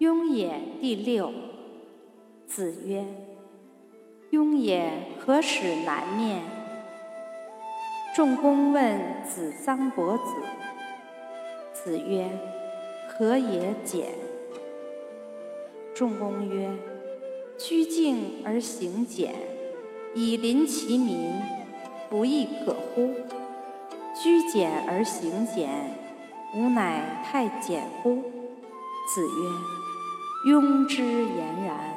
雍也第六。子曰：“雍也何使南面？”仲公问子桑伯子。子曰：“何也简？”仲公曰：“居静而行俭，以临其民，不亦可乎？居简而行俭，吾乃太简乎？”子曰：“庸之俨然。”